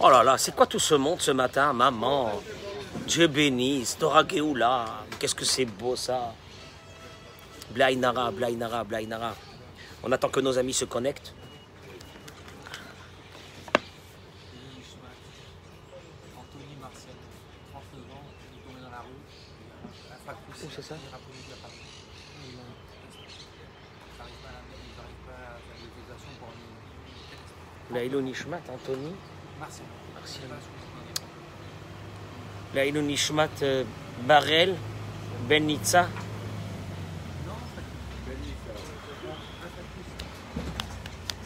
Oh là là, c'est quoi tout ce monde ce matin, maman? Dieu bénisse, Torah Geoula. Qu'est-ce que c'est beau ça Blainara, Blainara, Blainara. On attend que nos amis se connectent. Anthony Marcel, 39 ans, il est tombé dans la rue, la fac poussée, Où c'est ça? Il a rapproché de la fac. Ils l'ont- Ils n'arrivent pas à ils n'arrivent pas à faire des exercices pour un texte. Laïlou Nishmat, Anthony. Je sais pas ce que c'est. Laïlou Nishmat, Barel, Nitza.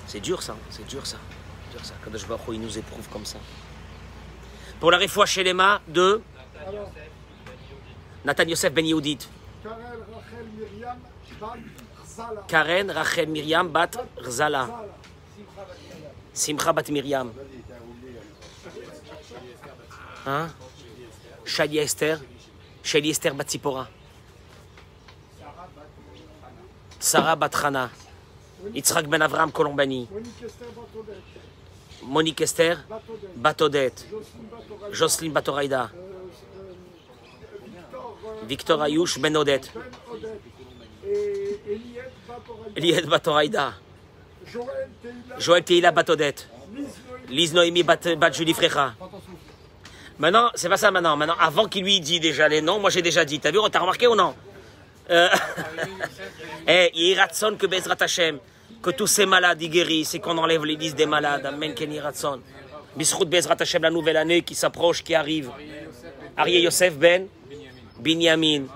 C'est dur ça, c'est dur ça. Dur ça. Kadosh Baruch il nous éprouve comme ça. Pour la réfoua chez les mains de Nathan Yosef Ben Yehudit. Karen Rachel Myriam Bat Rzala. Karen Rachel Myriam Bat Rzala. Simcha Bat Myriam. Hein? Shali Esther? Shali Esther Bat Zipora. Sarah Bat Hana. Yitzhak Ben Avram Colombani. Monique Esther Batodet, Monique Esther Batodet, Bat Odette. Jocelyne Batoraïda. Victor Ayouch Ben Odette. Odette et Eliette Batoraïda. Joël Teila, Joël Teila Bat Odette. Lise Noémie, Bat, Julie. Maintenant, c'est pas ça maintenant. Maintenant, avant qu'il lui dise déjà les noms, moi j'ai déjà dit. T'as vu, t'as remarqué ou non? Euh... Eh, Yiratson que Bezrat Hashem, que tous ces malades y guérissent et qu'on enlève les listes des malades. Amen, Ken Yiratson. Bisrout Bezrat Hashem, la nouvelle année qui s'approche, qui arrive. Arié Yosef Ben, Binyamin.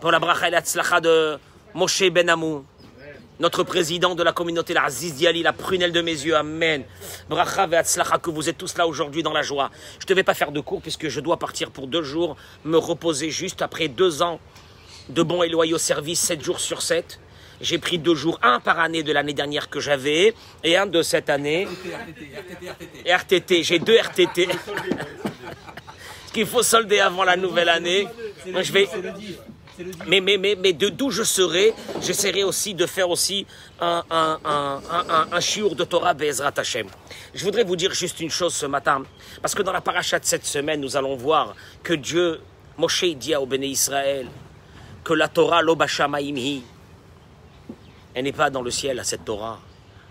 Pour la bracha et de Moshe Ben Amou. Notre président de la communauté, la Aziz Diali, la prunelle de mes yeux, Amen. Bracha ve'atzlacha, que vous êtes tous là aujourd'hui dans la joie. Je ne devais pas faire de cours puisque je dois partir pour deux jours, me reposer juste après deux ans de bons et loyaux services, sept jours sur sept. J'ai pris deux jours, un par année de l'année dernière que j'avais et un de cette année. RTT, RTT, RTT. RTT, j'ai deux RTT. Ce qu'il faut solder avant la nouvelle année. Moi, je vais, Mais, mais, mais, mais de d'où je serai, j'essaierai aussi de faire aussi un, un, un, un, un, de Torah Bezrat Hashem. Je voudrais vous dire juste une chose ce matin, parce que dans la paracha de cette semaine, nous allons voir que Dieu, Moshe dit au Béné Israël, que la Torah, l'Obashamaimhi, elle n'est pas dans le ciel, à cette Torah.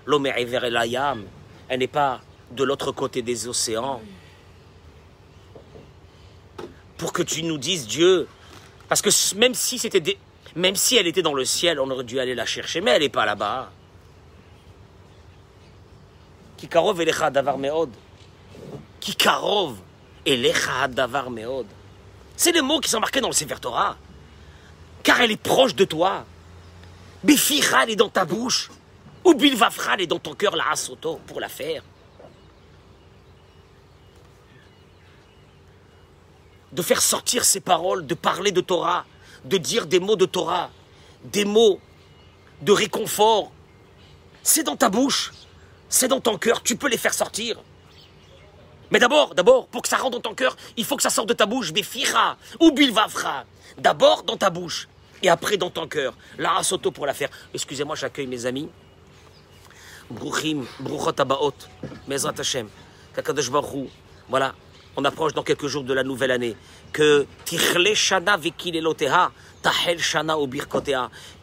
L'Omer Elayam, elle n'est pas de l'autre côté des océans. Pour que tu nous dises, Dieu, parce que même si c'était même si elle était dans le ciel, on aurait dû aller la chercher, mais elle n'est pas là-bas. Kikarov elecha davar meod. Kikarov elecha davar meod. C'est les mots qui sont marqués dans le Sefer Torah. Car elle est proche de toi. Bificha, elle est dans ta bouche. Ou bilvafra, est dans ton cœur, la asoto, pour la faire. De faire sortir ces paroles, de parler de Torah, de dire des mots de Torah, des mots de réconfort. C'est dans ta bouche, c'est dans ton cœur, tu peux les faire sortir. Mais d'abord, d'abord, pour que ça rentre dans ton cœur, il faut que ça sorte de ta bouche, Befira ou Bilvafra. D'abord dans ta bouche et après dans ton cœur. La Asoto pour la faire. Excusez-moi, j'accueille mes amis. Bruchim, Bruchot Abaot, Mezrat Hashem, Kakadosh Baruch. Voilà, on approche dans quelques jours de la nouvelle année. Que.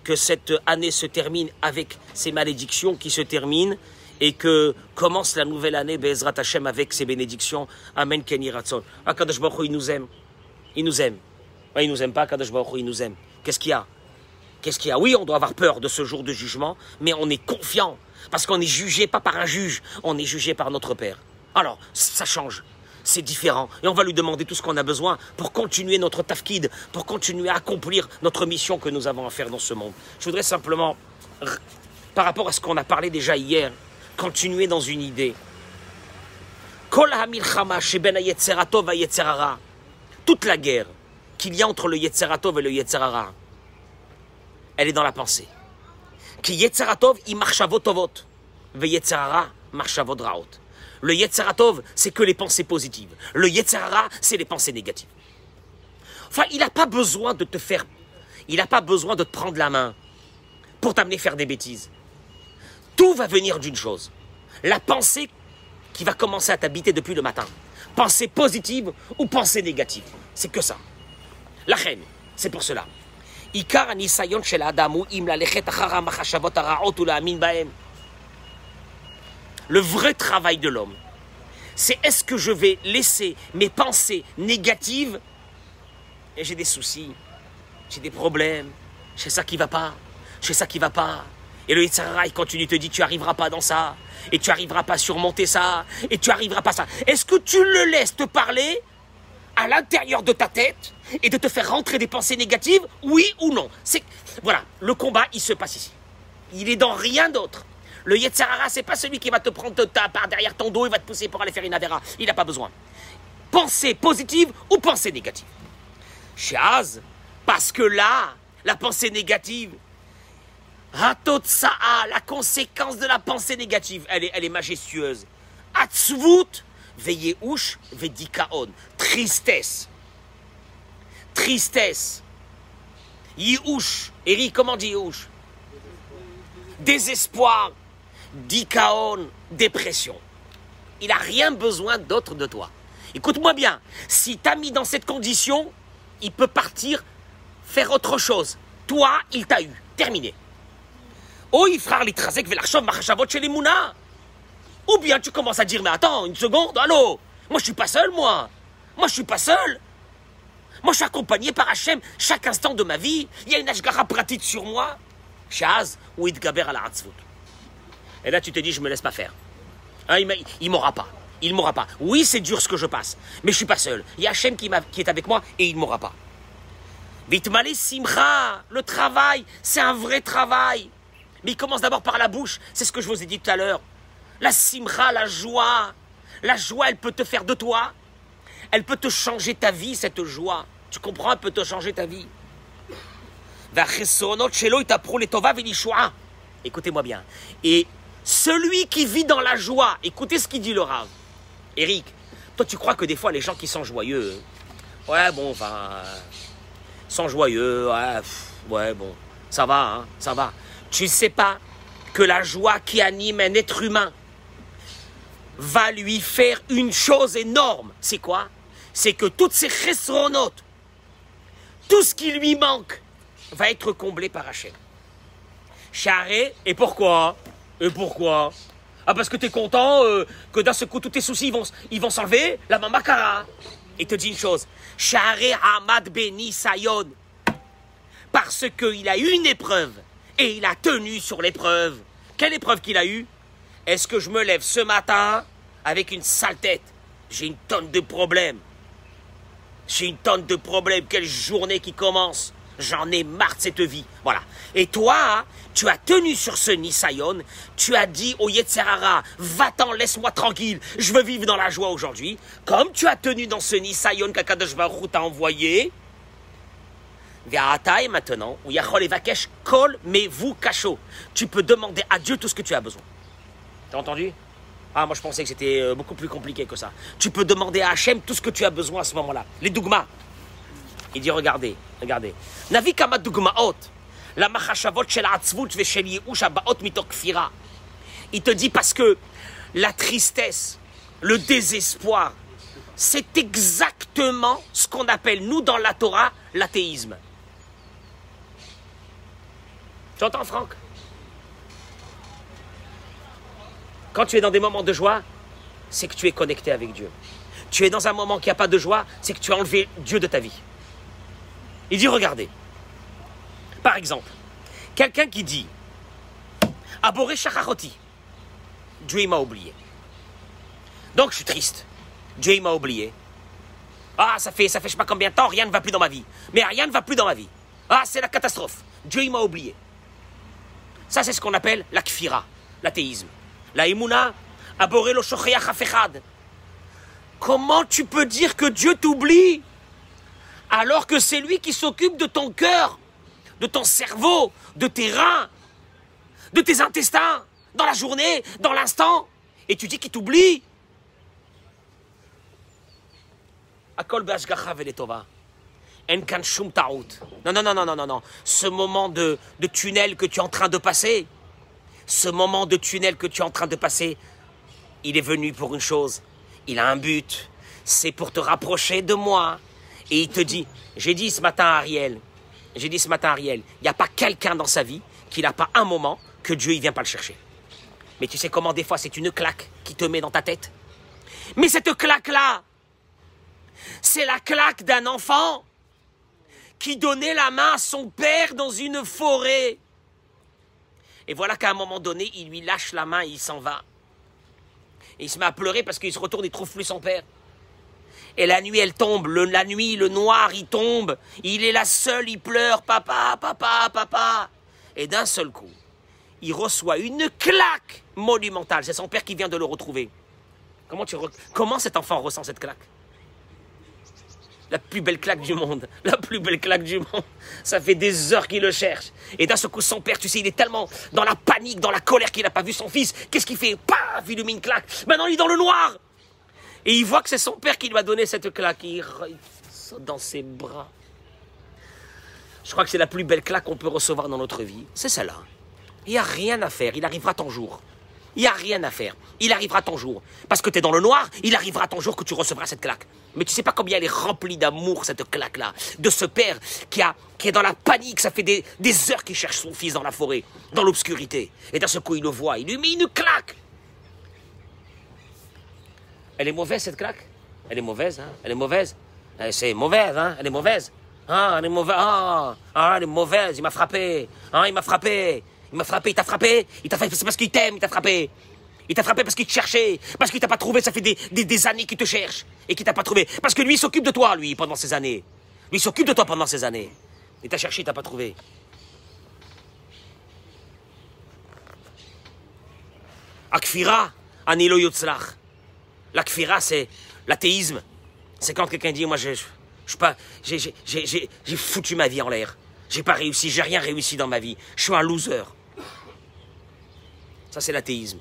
Que cette année se termine avec ces malédictions qui se terminent et que commence la nouvelle année Bezrat Hashem avec ses bénédictions. Amen Ken Yiratson. Ah, Kadosh Baruch Hu, il nous aime. Il nous aime. Il nous aime pas, Kadosh Baruch nous aime. Qu'est-ce qu'il y a? Qu'est-ce qu'il y a? Oui, on doit avoir peur de ce jour de jugement, mais on est confiant. Parce qu'on est jugé pas par un juge, on est jugé par notre Père. Alors, ça change. C'est différent. Et on va lui demander tout ce qu'on a besoin pour continuer notre tafkid, pour continuer à accomplir notre mission que nous avons à faire dans ce monde. Je voudrais simplement, par rapport à ce qu'on a parlé déjà hier, continuer dans une idée. Ha-yetzerara. Toute la guerre qu'il y a entre le Yetzeratov et le Yetzerara, elle est dans la pensée. Ki Yetzeratov, i marchavot tovot, ve Yetzerara, marchavot raot. Le Yetzaratov, c'est que les pensées positives. Le Yetzarara, c'est les pensées négatives. Enfin, il n'a pas besoin de te faire... Il n'a pas besoin de te prendre la main pour t'amener faire des bêtises. Tout va venir d'une chose. La pensée qui va commencer à t'habiter depuis le matin. Pensée positive ou pensée négative. C'est que ça. La reine, c'est pour cela. Ikar. Le vrai travail de l'homme, c'est est-ce que je vais laisser mes pensées négatives et j'ai des soucis, j'ai des problèmes, j'ai ça qui va pas, j'ai ça qui va pas. Et le Yitzhara, il continue, te dit tu arriveras pas dans ça, et tu arriveras pas à surmonter ça, et tu arriveras pas à ça. Est-ce que tu le laisses te parler à l'intérieur de ta tête et de te faire rentrer des pensées négatives, oui ou non? C'est voilà, le combat, il se passe ici. Il est dans rien d'autre. Le Yetzirara, c'est pas celui qui va te prendre ta par derrière ton dos et va te pousser pour aller faire une avera. Il n'a pas besoin. Pensée positive ou pensée négative? Chaz, parce que là, la pensée négative, Ratotsa'a, la conséquence de la pensée négative, elle est, elle est majestueuse. Atzvut, ouche, vedikaon, tristesse. Tristesse. Yiouch, Eric, comment dit Yiouch Désespoir, dikaon, dépression. Il n'a rien besoin d'autre de toi. Écoute-moi bien, si t'as mis dans cette condition, il peut partir faire autre chose. Toi, il t'a eu. Terminé. Oh. Ou bien tu commences à dire, mais attends, une seconde, allô? Moi, je suis pas seul, moi. Moi, je suis pas seul. Moi, je suis accompagné par Hachem chaque instant de ma vie. Il y a une ashgara pratique sur moi. Shaz ou Idgaber la et là, tu te dis, je me laisse pas faire. Hein, il m'aura pas. Il m'aura pas. Oui, c'est dur ce que je passe, mais je ne suis pas seul. Il y a Hachem qui, est avec moi et il m'aura pas. Vitmale Simra, le travail, c'est un vrai travail. Mais il commence d'abord par la bouche, c'est ce que je vous ai dit tout à l'heure. La Simra, la joie, la joie, elle peut te faire de toi. Elle peut te changer ta vie, cette joie. Tu comprends, elle peut te changer ta vie. Écoutez-moi bien celui qui vit dans la joie, écoutez ce qu'il dit le Rav. Eric, toi tu crois que des fois les gens qui sont joyeux, ouais bon, enfin, euh, sont joyeux, ouais, ouais bon, ça va, hein, ça va. Tu sais pas que la joie qui anime un être humain va lui faire une chose énorme. C'est quoi? C'est que toutes ces chesronotes, tout ce qui lui manque, va être comblé par Hachem. Charé, et pourquoi? Et pourquoi? Ah parce que t'es content euh, que d'un seul coup tous tes soucis vont, ils vont s'enlever? La mamakara. Et te dit une chose. Charé Hamad Beni Sayon. Parce qu'il a eu une épreuve et il a tenu sur l'épreuve. Quelle épreuve qu'il a eue Est-ce que je me lève ce matin avec une sale tête? J'ai une tonne de problèmes. J'ai une tonne de problèmes. Quelle journée qui commence. J'en ai marre de cette vie. Voilà. Et toi, tu as tenu sur ce Nisayon. Tu as dit au Yetzerara, va-t'en, laisse-moi tranquille. Je veux vivre dans la joie aujourd'hui. Comme tu as tenu dans ce Nisayon qu'Akadosh Baruch t'a envoyé. Et maintenant, où Yachol Vakesh, kol, mais vous cacho. Tu peux demander à Dieu tout ce que tu as besoin. T'as entendu? Ah, moi je pensais que c'était euh, beaucoup plus compliqué que ça. Tu peux demander à Hachem tout ce que tu as besoin à ce moment-là. Les dougmas. Il dit regardez, regardez. Navi kama. La machashavot shel atzvut. Il te dit parce que la tristesse, le désespoir, c'est exactement ce qu'on appelle, nous, dans la Torah, l'athéisme. Tu entends, Franck? Quand tu es dans des moments de joie, c'est que tu es connecté avec Dieu. Tu es dans un moment qui n'a pas de joie, c'est que tu as enlevé Dieu de ta vie. Il dit, regardez. Par exemple, quelqu'un qui dit, Aboré Shachachoti, Dieu m'a oublié. Donc je suis triste. Dieu m'a oublié. Ah, ça fait, ça fait sais pas combien de temps, rien ne va plus dans ma vie. Mais rien ne va plus dans ma vie. Ah, c'est la catastrophe. Dieu m'a oublié. Ça, c'est ce qu'on appelle la kfira, l'athéisme. La imuna, aboré lo. Comment tu peux dire que Dieu t'oublie? Alors que c'est lui qui s'occupe de ton cœur, de ton cerveau, de tes reins, de tes intestins, dans la journée, dans l'instant, et tu dis qu'il t'oublie non, non, non, non, non, non. Ce moment de, de tunnel que tu es en train de passer, ce moment de tunnel que tu es en train de passer, il est venu pour une chose. Il a un but. C'est pour te rapprocher de moi. Et il te dit, j'ai dit ce matin à Ariel, j'ai dit ce matin Ariel, il n'y a pas quelqu'un dans sa vie qui n'a pas un moment que Dieu ne vient pas le chercher. Mais tu sais comment des fois c'est une claque qui te met dans ta tête Mais cette claque-là, c'est la claque d'un enfant qui donnait la main à son père dans une forêt. Et voilà qu'à un moment donné, il lui lâche la main et il s'en va. Et il se met à pleurer parce qu'il se retourne et trouve plus son père. Et la nuit, elle tombe. La nuit, le noir, il tombe. Il est là seul, il pleure. Papa, papa, papa. Et d'un seul coup, il reçoit une claque monumentale. C'est son père qui vient de le retrouver. Comment, tu Comment cet enfant ressent cette claque? La plus belle claque du monde. La plus belle claque du monde. Ça fait des heures qu'il le cherche. Et d'un seul coup, son père, tu sais, il est tellement dans la panique, dans la colère qu'il n'a pas vu son fils. Qu'est-ce qu'il fait? Paf Il lui met une claque. Maintenant, il est dans le noir. Et il voit que c'est son père qui lui a donné cette claque. Il saute dans ses bras. Je crois que c'est la plus belle claque qu'on peut recevoir dans notre vie. C'est celle-là. Il n'y a rien à faire. Il arrivera ton jour. Il n'y a rien à faire. Il arrivera ton jour. Parce que tu es dans le noir, il arrivera ton jour que tu recevras cette claque. Mais tu sais pas combien elle est remplie d'amour, cette claque-là. De ce père qui, a, qui est dans la panique. Ça fait des, des heures qu'il cherche son fils dans la forêt, dans l'obscurité. Et d'un seul coup, il le voit. Il lui met une claque. Elle est mauvaise, cette claque Elle est mauvaise, hein? Elle est mauvaise? Eh, C'est mauvaise, hein? Elle est mauvaise. Ah, elle est mauvaise. Ah, ah elle est mauvaise. Il m'a frappé. Ah, il m'a frappé. Il m'a frappé, il t'a frappé, c'est parce qu'il t'aime, il t'a frappé. Il t'a frappé parce qu'il te cherchait, parce qu'il t'a pas trouvé, ça fait des, des, années qu'il te cherche et qu'il t'a pas trouvé. Parce que lui, il s'occupe de toi, lui, pendant ces années. Lui, il s'occupe de toi pendant ces années. Il t'a cherché, il t'a pas trouvé. Akfira, anilo yotzlach. L'akfira, c'est l'athéisme. C'est quand quelqu'un dit, moi, je, je, j'ai foutu ma vie en l'air. J'ai pas réussi, j'ai rien réussi dans ma vie. Je suis un loser. Ça, c'est l'athéisme.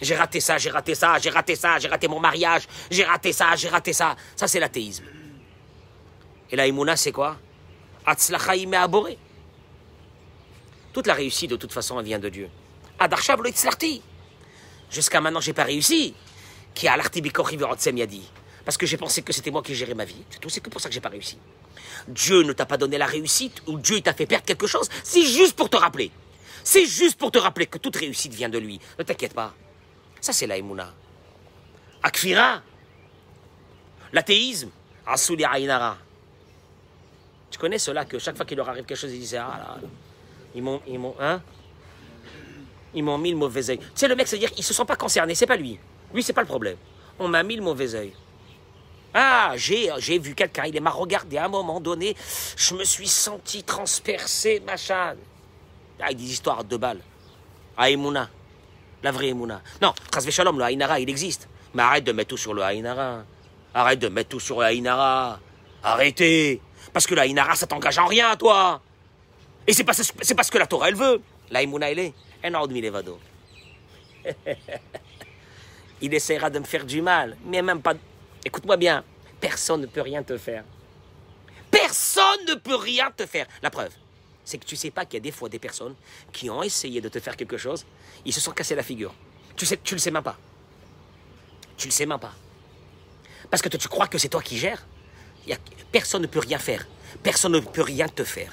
J'ai raté ça, j'ai raté ça, j'ai raté ça, j'ai raté mon mariage, j'ai raté ça, j'ai raté ça. Ça, c'est l'athéisme. Et la imuna, c'est quoi? Aboré. Toute la réussite, de toute façon, elle vient de Dieu. Jusqu'à maintenant, j'ai pas réussi. Qui a dit. Parce que j'ai pensé que c'était moi qui gérais ma vie. C'est tout, c'est que pour ça que j'ai pas réussi. Dieu ne t'a pas donné la réussite ou Dieu t'a fait perdre quelque chose. C'est juste pour te rappeler. C'est juste pour te rappeler que toute réussite vient de lui. Ne t'inquiète pas. Ça, c'est l'aïmouna. Akfira, l'athéisme, Asuli Ainara. Tu connais ceux-là que chaque fois qu'il leur arrive quelque chose, ils disent Ah là, ils m'ont, ils m'ont, hein? Ils m'ont mis le mauvais œil. Tu sais, le mec, c'est-à-dire, ils se sont pas concernés, c'est pas lui. Lui, c'est pas le problème. On m'a mis le mauvais œil. Ah, j'ai, vu quelqu'un, il m'a regardé à un moment donné, je me suis senti transpercé, machin. Ah, des histoires de balles. Ah, la vraie Emouna. Non, Shalom, le Haïnara, il existe. Mais arrête de mettre tout sur le Haïnara. Arrête de mettre tout sur le Haïnara. Arrêtez. Parce que le Haïnara, ça t'engage en rien, toi. Et c'est pas, c'est parce que la Torah, elle veut. La Emouna, elle est. il essaiera de me faire du mal, mais même pas. Écoute-moi bien, personne ne peut rien te faire. Personne ne peut rien te faire. La preuve, c'est que tu sais pas qu'il y a des fois des personnes qui ont essayé de te faire quelque chose, ils se sont cassés la figure. Tu sais, le sais même pas. Tu le sais même pas. Parce que tu crois que c'est toi qui gères. Personne ne peut rien faire. Personne ne peut rien te faire.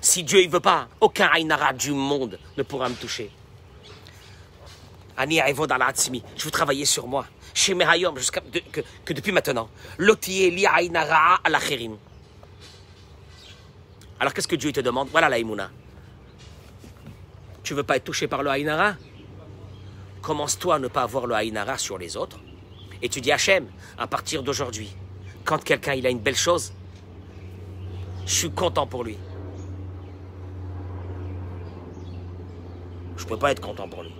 Si Dieu ne veut pas, aucun Ainara du monde ne pourra me toucher. Je veux travailler sur moi. Chez jusqu'à que, que, depuis maintenant. Alors qu'est-ce que Dieu te demande? Voilà la imuna. Tu veux pas être touché par le Ainara? Commence-toi à ne pas avoir le Ainara sur les autres. Et tu dis Hachem, à partir d'aujourd'hui, quand quelqu'un il a une belle chose, je suis content pour lui. Je peux pas être content pour lui.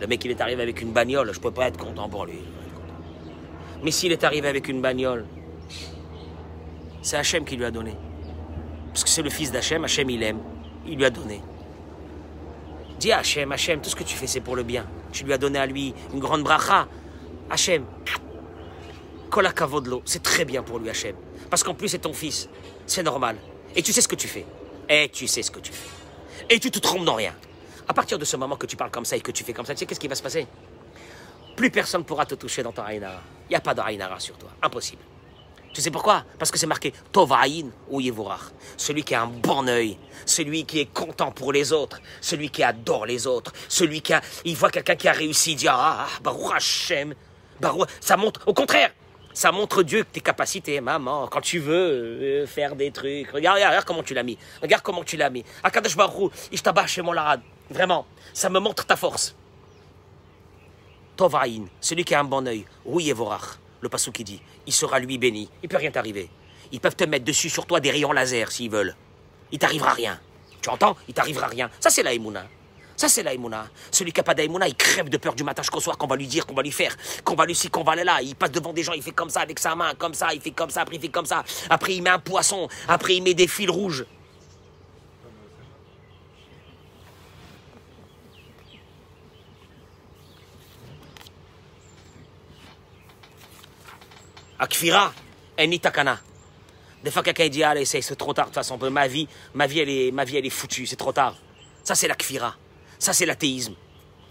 Le mec, il est arrivé avec une bagnole, je peux pas être content pour lui. Mais s'il est arrivé avec une bagnole, c'est Hachem qui lui a donné. Parce que c'est le fils d'Hachem, Hachem il aime, il lui a donné. Dis à Hachem, Hachem, tout ce que tu fais c'est pour le bien. Tu lui as donné à lui une grande bracha. Hachem, Kolakavodlo, c'est très bien pour lui Hachem. Parce qu'en plus c'est ton fils, c'est normal. Et tu sais ce que tu fais. Et tu sais ce que tu fais. Et tu te trompes dans rien. À partir de ce moment que tu parles comme ça et que tu fais comme ça, tu sais qu'est-ce qui va se passer? Plus personne pourra te toucher dans ton Aïnara. Il n'y a pas de Aïnara sur toi. Impossible. Tu sais pourquoi? Parce que c'est marqué Tovaïn ou Yevorach. Celui qui a un bon œil, celui qui est content pour les autres, celui qui adore les autres, celui qui a, il voit quelqu'un qui a réussi, il dit Ah, Baruch Hashem, Baruch. Ça montre, au contraire, ça montre Dieu tes capacités, maman, quand tu veux euh, faire des trucs. Regarde, regarde, comment tu l'as mis. Regarde comment tu l'as mis. Akadosh Baruch, Ishtabah chez Larad. Vraiment, ça me montre ta force. Tovaïn, celui qui a un bon œil, oui Yevorach, le passou qui dit, il sera lui béni, il peut rien t'arriver. Ils peuvent te mettre dessus sur toi des rayons laser s'ils veulent. Il t'arrivera rien. Tu entends? Il t'arrivera rien. Ça c'est la Emouna. Ça c'est la Emouna. Celui qui n'a pas d'Aïmouna, il crève de peur du matin jusqu'au soir qu'on va lui dire, qu'on va lui faire, qu'on va lui ci, qu'on va aller là. Il passe devant des gens, il fait comme ça avec sa main, comme ça, il fait comme ça, après il fait comme ça. Après il met un poisson, après il met des fils rouges. Akfira, Eni Takana. Des fois, quelqu'un dit, allez, c'est c'est trop tard, de toute façon, ma vie, ma vie, elle est, ma vie, elle est foutue, c'est trop tard. Ça, c'est l'akfira. Ça, c'est l'athéisme.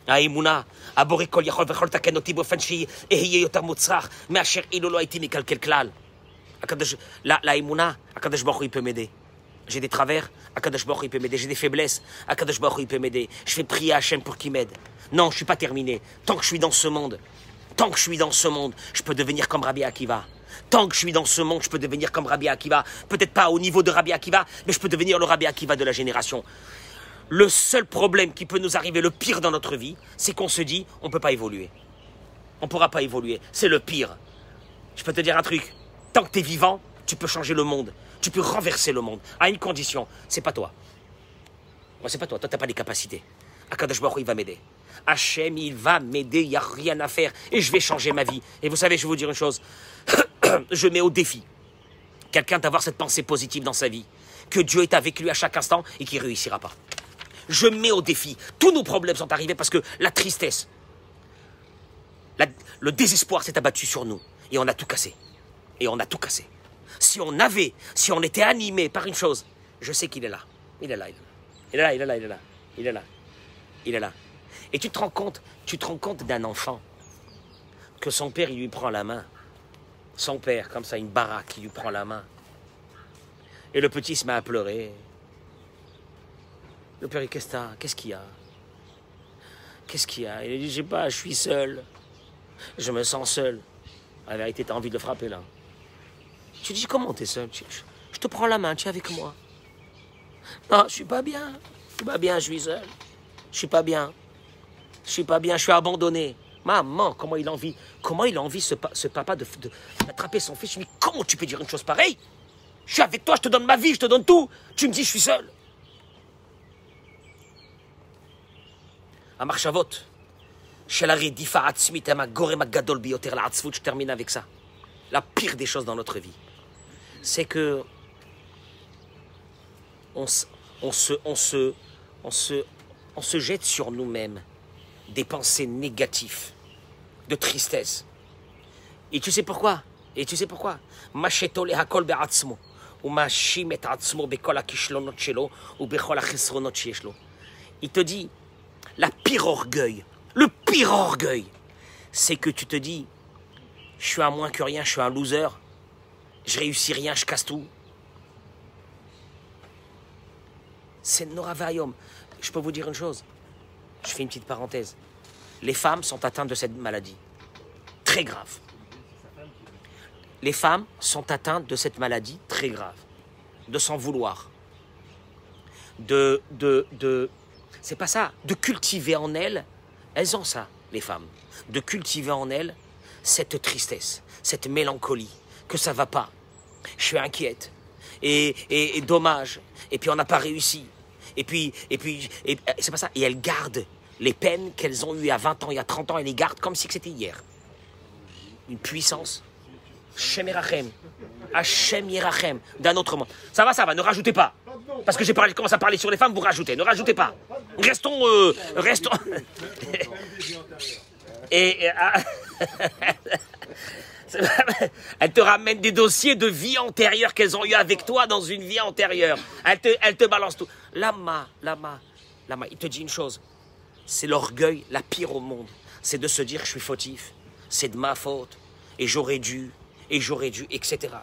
האמונה, הבורא כל יכול ויכול לתקן אותי באופן שאהיה יותר מוצלח מאשר אילו לא הייתי מקלקל כלל. הקדוש, ל- לאמונה, הקדוש ברוך הוא il peut m'aider. J'ai des travers, Akadosh Baruch Hu, il peut m'aider. J'ai des faiblesses, Akadosh Baruch Hu, il peut m'aider. Je fais prier à Hachem pour qu'il m'aide. Non, je suis pas terminé. Tant que je suis dans ce monde, tant que je suis dans ce monde, je peux devenir comme Rabbi Akiva. Tant que je suis dans ce monde, je peux devenir comme Rabbi Akiva. Peut-être pas au niveau de Rabbi Akiva, mais je peux devenir le Rabbi Akiva de la génération. Le seul problème qui peut nous arriver, le pire dans notre vie, c'est qu'on se dit, on ne peut pas évoluer. On ne pourra pas évoluer. C'est le pire. Je peux te dire un truc. Tant que tu es vivant, tu peux changer le monde. Tu peux renverser le monde. À une condition, c'est pas toi. Moi, c'est pas toi. Toi, t'as pas les capacités. Akadosh Baruch il va m'aider. Hachem, il va m'aider. Il n'y a rien à faire. Et je vais changer ma vie. Et vous savez, je vais vous dire une chose. je mets au défi quelqu'un d'avoir cette pensée positive dans sa vie. Que Dieu est avec lui à chaque instant et qu'il ne réussira pas. Je mets au défi. Tous nos problèmes sont arrivés parce que la tristesse, le désespoir s'est abattu sur nous. Et on a tout cassé. Et on a tout cassé. Si on avait, si on était animé par une chose, je sais qu'il est là. Il est là, il est là. Il est là, il est là, il est là. Il est là. Il est là. Et tu te rends compte, tu te rends compte d'un enfant que son père, il lui prend la main. Son père, comme ça, une baraque, il lui prend la main. Et le petit se met à pleurer. Le père, qu'est-ce que t'as? Qu'est-ce qu'il y a? Qu'est-ce qu'il y a? Il dit, je sais pas, je suis seul. Je me sens seul. En vérité, t'as envie de le frapper, là. Tu dis, comment t'es seul? Je, je te prends la main, tu es avec moi. Non, je suis pas bien. Je suis pas bien, je suis seul. Je suis pas bien. Je suis pas bien, je suis abandonné. Maman, comment il a envie, comment il a envie ce, papa de, d'attraper son fils? Je lui dis, comment tu peux dire une chose pareille? Je suis avec toi, je te donne ma vie, je te donne tout. Tu me dis, je suis seul. À Marchavot, je termine avec ça. La pire des choses dans notre vie, c'est que on, se, on, se, on, se, on se jette sur nous-mêmes des pensées négatives, de tristesse. Et tu sais pourquoi? Et tu sais pourquoi? Il te dit, la pire orgueil, le pire orgueil, c'est que tu te dis, je suis un moins que rien, je suis un loser, je réussis rien, je casse tout. C'est Noravarium. Je peux vous dire une chose. Je fais une petite parenthèse. Les femmes sont atteintes de cette maladie. Très grave. Les femmes sont atteintes de cette maladie très grave. De s'en vouloir. De. c'est pas ça. De cultiver en elles. Elles ont ça, les femmes. De cultiver en elles cette tristesse, cette mélancolie, que ça va pas. Je suis inquiète. Et, et, dommage. Et puis on n'a pas réussi. Et puis, et puis, c'est pas ça. Et elles gardent les peines qu'elles ont eues à 20 ans, il y a 30 ans, elles les gardent comme si c'était hier. Une puissance. Hashem Yerachem. Hashem Yerachem. D'un autre monde. Ça va, ça va, ne rajoutez pas. Parce que j'ai parlé, commencé à parler sur les femmes, vous rajoutez. Ne rajoutez pas. Restons. euh, restons. Et. et, ah, Elle te ramène des dossiers de vie antérieure qu'elles ont eu avec toi dans une vie antérieure. Elle te, elle te balance tout. Lama, lama, lama. Il te dit une chose. C'est l'orgueil, la pire au monde. C'est de se dire je suis fautif, c'est de ma faute, et j'aurais dû, et j'aurais dû, etc.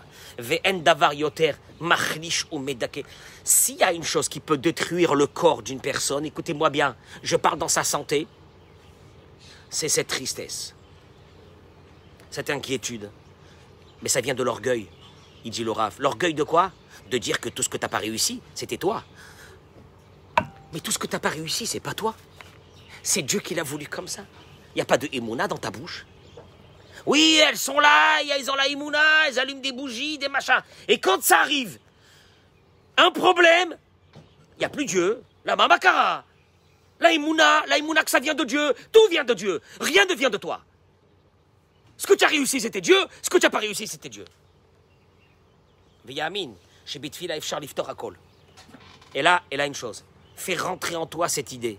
S'il y a une chose qui peut détruire le corps d'une personne, écoutez-moi bien, je parle dans sa santé, c'est cette tristesse, cette inquiétude. Mais ça vient de l'orgueil, il dit le. L'orgueil de quoi? De dire que tout ce que tu n'as pas réussi, c'était toi. Mais tout ce que tu n'as pas réussi, c'est pas toi. C'est Dieu qui l'a voulu comme ça. Il n'y a pas de émouna dans ta bouche? Oui, elles sont là, elles ont la émouna, elles allument des bougies, des machins. Et quand ça arrive, un problème, il n'y a plus Dieu. La mamakara. La émouna, la émouna que ça vient de Dieu. Tout vient de Dieu. Rien ne vient de toi. Ce que tu as réussi, c'était Dieu. Ce que tu n'as pas réussi, c'était Dieu. Viyamin, chez Bitfila Efchar Liftor. Et là, et là une chose. Fais rentrer en toi cette idée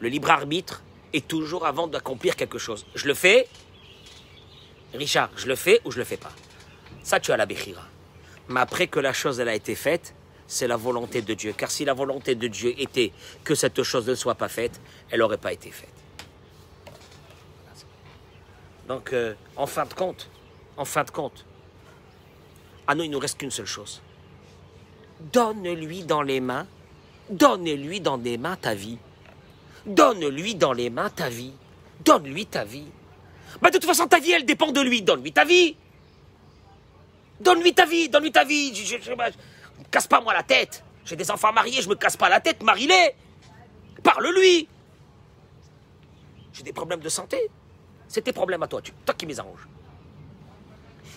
Le libre arbitre est toujours avant d'accomplir quelque chose. Je le fais, Richard, je le fais ou je le fais pas? Ça, tu as la Bechira. Mais après que la chose a été faite, c'est la volonté de Dieu. Car si la volonté de Dieu était que cette chose ne soit pas faite, elle n'aurait pas été faite. Donc, euh, en fin de compte, en fin de compte, à nous, il nous reste qu'une seule chose. Donne-lui dans les mains, donne-lui dans les mains ta vie. Donne-lui dans les mains ta vie. Donne-lui ta vie. Bah, de toute façon, ta vie, elle dépend de lui. Donne-lui ta vie. Donne-lui ta vie, donne-lui ta vie. Me casse pas moi la tête. J'ai des enfants mariés, je me casse pas la tête, marie-les. Parle-lui. J'ai des problèmes de santé. C'est tes problèmes à toi, tu, toi qui me les arranges.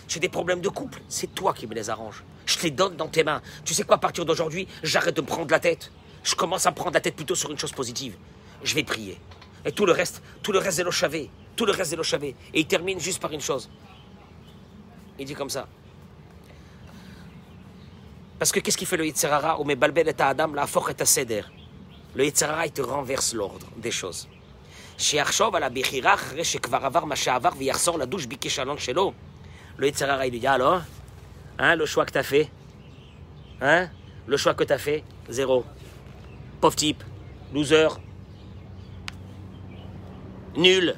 J'ai des problèmes de couple, c'est toi qui me les arranges. Je te les donne dans tes mains. Tu sais quoi, à partir d'aujourd'hui, j'arrête de me prendre la tête. Je commence à me prendre la tête plutôt sur une chose positive je vais prier. Et tout le reste, tout le reste est l'ochavé. Tout le reste est l'ochavé. Et il termine juste par une chose. Il dit comme ça. Parce que qu'est-ce qu'il fait le Yitzhara Adam, la et Seder. Le Yitzhara, il te renverse l'ordre des choses. Le Yitzhara, il lui dit alors, hein, le choix que t'as fait, hein, le choix que t'as fait, zéro. Pauvre type, loser, nul.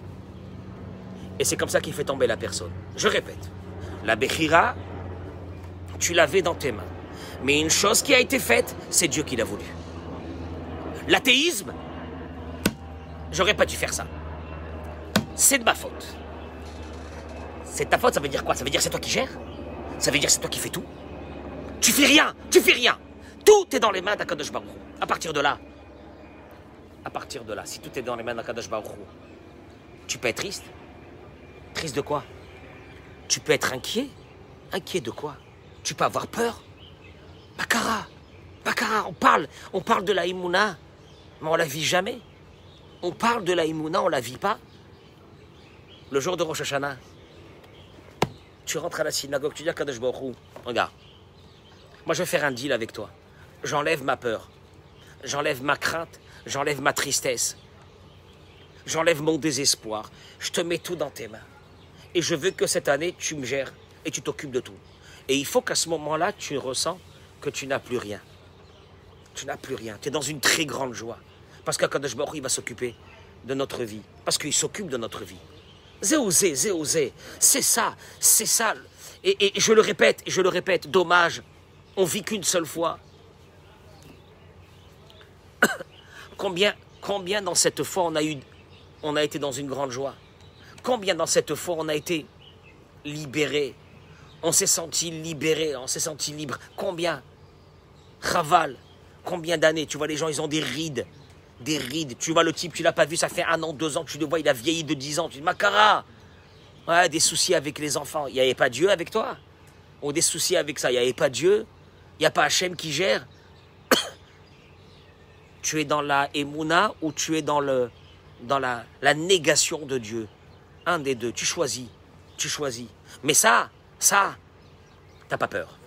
Et c'est comme ça qu'il fait tomber la personne. Je répète, la Bechira, tu l'avais dans tes mains. Mais une chose qui a été faite, c'est Dieu qui l'a voulu. L'athéisme, j'aurais pas dû faire ça. C'est de ma faute. C'est ta faute, ça veut dire quoi? Ça veut dire c'est toi qui gères? Ça veut dire c'est toi qui fais tout? Tu fais rien Tu fais rien Tout est dans les mains d'Akadosh Baruch. À partir de là, à partir de là, si tout est dans les mains d'Akadosh Baruch tu peux être triste. Triste de quoi? Tu peux être inquiet. Inquiet de quoi? Tu peux avoir peur. Bakara Bakara, on parle, on parle de la Imuna, mais on la vit jamais. On parle de la Imuna, on la vit pas. Le jour de Rosh Hashanah, tu rentres à la synagogue, tu dis à Kadosh regarde, moi je vais faire un deal avec toi. J'enlève ma peur, j'enlève ma crainte, j'enlève ma tristesse, j'enlève mon désespoir. Je te mets tout dans tes mains. Et je veux que cette année, tu me gères et tu t'occupes de tout. Et il faut qu'à ce moment-là, tu ressens que tu n'as plus rien. Tu n'as plus rien. Tu es dans une très grande joie. Parce qu'Akadosh il va s'occuper de notre vie. Parce qu'il s'occupe de notre vie. Zéosé, zéosé. C'est ça, c'est ça. Et, je le répète, je le répète, dommage, on vit qu'une seule fois. combien, combien dans cette fois on a eu, on a été dans une grande joie. Combien dans cette fois on a été libéré? On s'est senti libéré, on s'est senti libre. Combien? Raval, combien d'années? Tu vois, les gens, ils ont des rides. Des rides. Tu vois, le type, tu l'as pas vu, ça fait un an, deux ans, tu le vois, il a vieilli de dix ans. Tu dis, Macara Ouais, des soucis avec les enfants. Il n'y avait pas Dieu avec toi? Ou des soucis avec ça. Il n'y avait pas Dieu? Il n'y a pas Hachem qui gère? Tu es dans la Emouna ou tu es dans le dans la, la négation de Dieu. Un des deux, tu choisis, tu choisis. Mais ça, ça, t'as pas peur.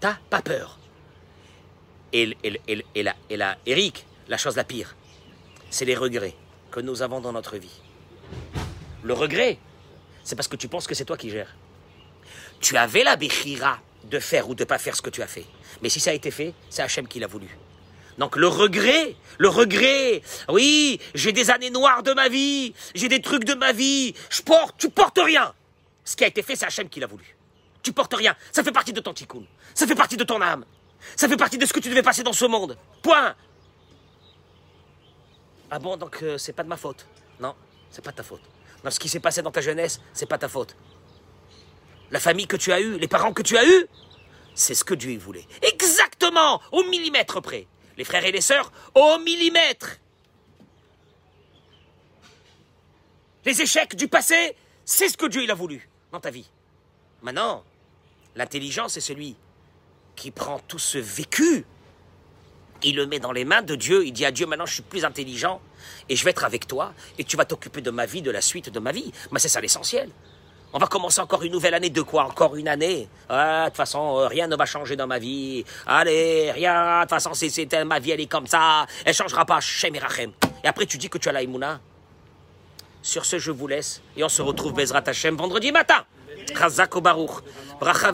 T'as pas peur. Et, et, là, Eric, la chose la pire, c'est les regrets que nous avons dans notre vie. Le regret, c'est parce que tu penses que c'est toi qui gères. Tu avais la béchira de faire ou de pas faire ce que tu as fait. Mais si ça a été fait, c'est Hachem qui l'a voulu. Donc le regret, le regret, oui, j'ai des années noires de ma vie, j'ai des trucs de ma vie, je porte, tu portes rien. Ce qui a été fait, c'est Hachem qui l'a voulu. Tu portes rien, ça fait partie de ton tikkun, ça fait partie de ton âme, ça fait partie de ce que tu devais passer dans ce monde. Point. Ah bon, donc euh, c'est pas de ma faute Non, c'est pas de ta faute. Non, ce qui s'est passé dans ta jeunesse, c'est pas ta faute. La famille que tu as eue, les parents que tu as eus, c'est ce que Dieu voulait. Exactement, au millimètre près. Les frères et les sœurs, au millimètre. Les échecs du passé, c'est ce que Dieu a voulu dans ta vie. Maintenant, l'intelligence est celui qui prend tout ce vécu, il le met dans les mains de Dieu, il dit à Dieu maintenant je suis plus intelligent et je vais être avec toi et tu vas t'occuper de ma vie, de la suite de ma vie. Mais c'est ça l'essentiel. On va commencer encore une nouvelle année de quoi Encore une année? Ah, de toute façon, euh, rien ne va changer dans ma vie. Allez, rien. De toute façon, c'est, ma vie, elle est comme ça. Elle changera pas. Shem et. Et après, tu dis que tu as laImouna. Sur ce, je vous laisse. Et on se retrouve, Bezrat Hashem, vendredi matin. Chazak Baruch. Bracha.